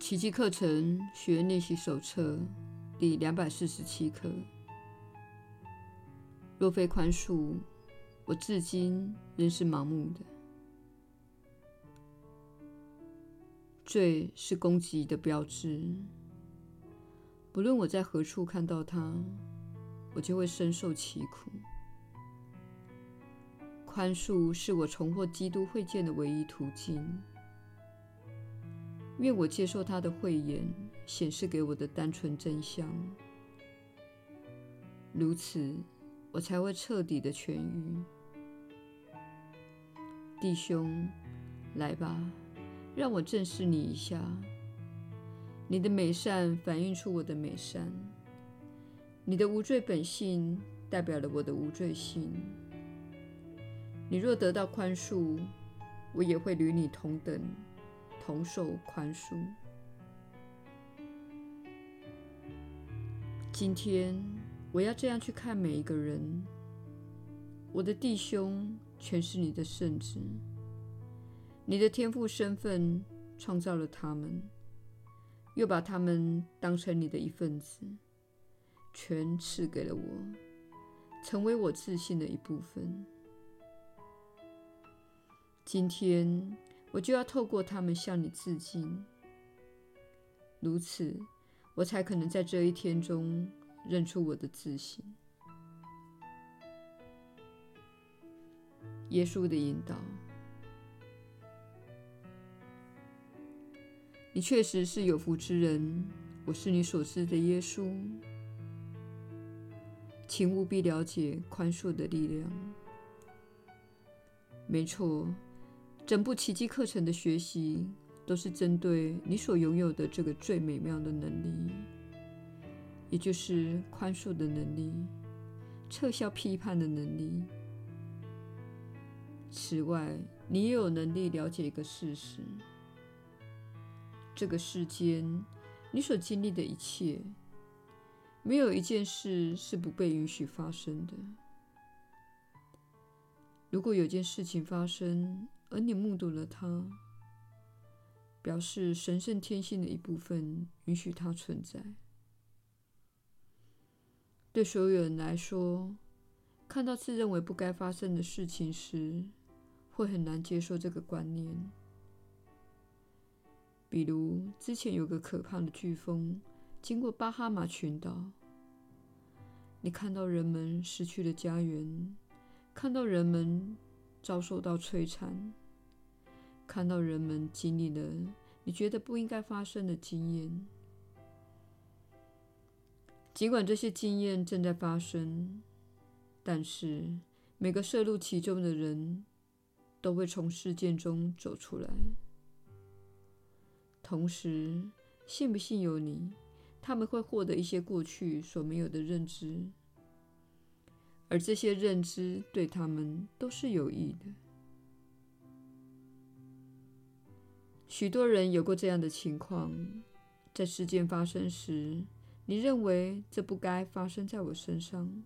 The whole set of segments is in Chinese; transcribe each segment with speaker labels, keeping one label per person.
Speaker 1: 奇迹课程学练习手册第两百四十七课。若非宽恕，我至今仍是盲目的。罪是攻击的标志，不论我在何处看到它，我就会深受其苦。宽恕是我重获基督会见的唯一途径。愿我接受他的慧眼显示给我的单纯真相，如此我才会彻底的痊愈。弟兄，来吧，让我正视你一下。你的美善反映出我的美善，你的无罪本性代表了我的无罪性。你若得到宽恕，我也会与你同等。同受宽恕。今天我要这样去看每一个人。我的弟兄全是你的圣子，你的天赋身份创造了他们，又把他们当成你的一份子，全赐给了我，成为我自信的一部分。今天。我就要透过他们向你致敬，如此，我才可能在这一天中认出我的自信。耶稣的引导，你确实是有福之人。我是你所知的耶稣，请务必了解宽恕的力量。没错。整部奇迹课程的学习，都是针对你所拥有的这个最美妙的能力，也就是宽恕的能力，撤销批判的能力。此外，你也有能力了解一个事实：这个世间，你所经历的一切，没有一件事是不被允许发生的。如果有件事情发生，而你目睹了它，表示神圣天性的一部分允许它存在。对所有人来说，看到自认为不该发生的事情时，会很难接受这个观念。比如，之前有个可怕的飓风经过巴哈马群岛，你看到人们失去了家园，看到人们遭受到摧残。看到人们经历了你觉得不应该发生的经验，尽管这些经验正在发生，但是每个涉入其中的人都会从事件中走出来。同时，信不信由你，他们会获得一些过去所没有的认知，而这些认知对他们都是有益的。许多人有过这样的情况：在事件发生时，你认为这不该发生在我身上。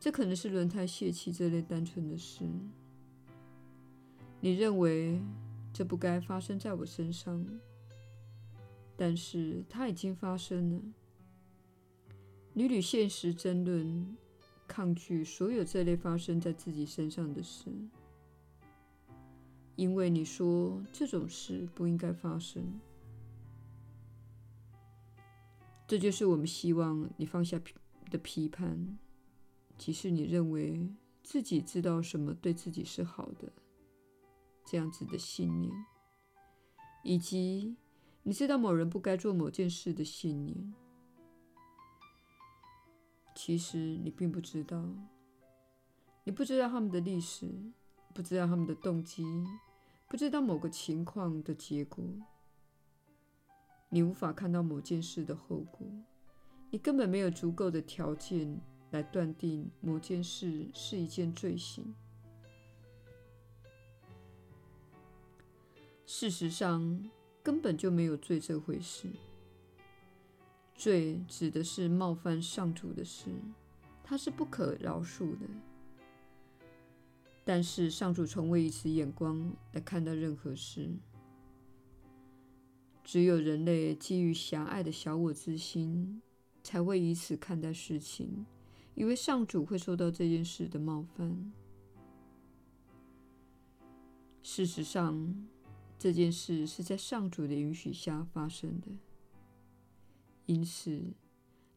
Speaker 1: 这可能是轮胎泄气这类单纯的事。你认为这不该发生在我身上，但是它已经发生了。你与现实争论，抗拒所有这类发生在自己身上的事。因为你说这种事不应该发生，这就是我们希望你放下的批判，即使你认为自己知道什么对自己是好的，这样子的信念，以及你知道某人不该做某件事的信念。其实你并不知道，你不知道他们的历史。不知道他们的动机，不知道某个情况的结果，你无法看到某件事的后果，你根本没有足够的条件来断定某件事是一件罪行。事实上，根本就没有罪这回事。罪指的是冒犯上主的事，它是不可饶恕的。但是上主从未以此眼光来看待任何事。只有人类基于狭隘的小我之心，才会以此看待事情，以为上主会受到这件事的冒犯。事实上，这件事是在上主的允许下发生的，因此，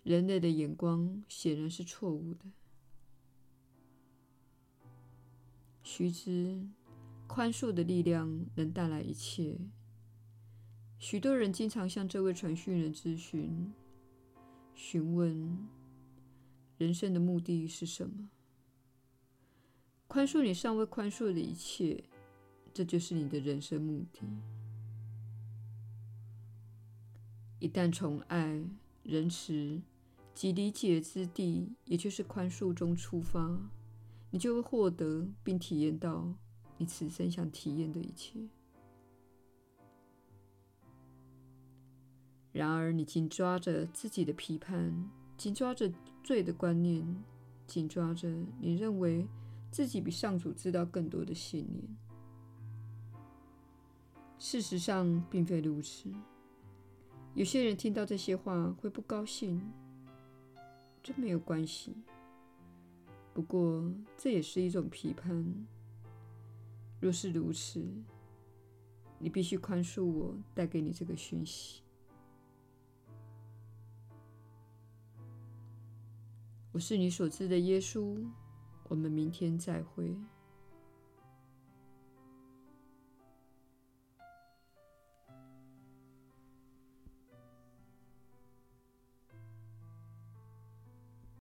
Speaker 1: 人类的眼光显然是错误的。须知，宽恕的力量能带来一切。许多人经常向这位传讯人咨询，询问人生的目的是什么？宽恕你尚未宽恕的一切，这就是你的人生目的。一旦从爱、仁慈及理解之地，也就是宽恕中出发，你就会获得并体验到你此生想体验的一切。然而，你紧抓着自己的批判，紧抓着罪的观念，紧抓着你认为自己比上主知道更多的信念。事实上，并非如此。有些人听到这些话会不高兴，这没有关系。不过，这也是一种批判。若是如此，你必须宽恕我带给你这个讯息。我是你所知的耶稣，我们明天再会。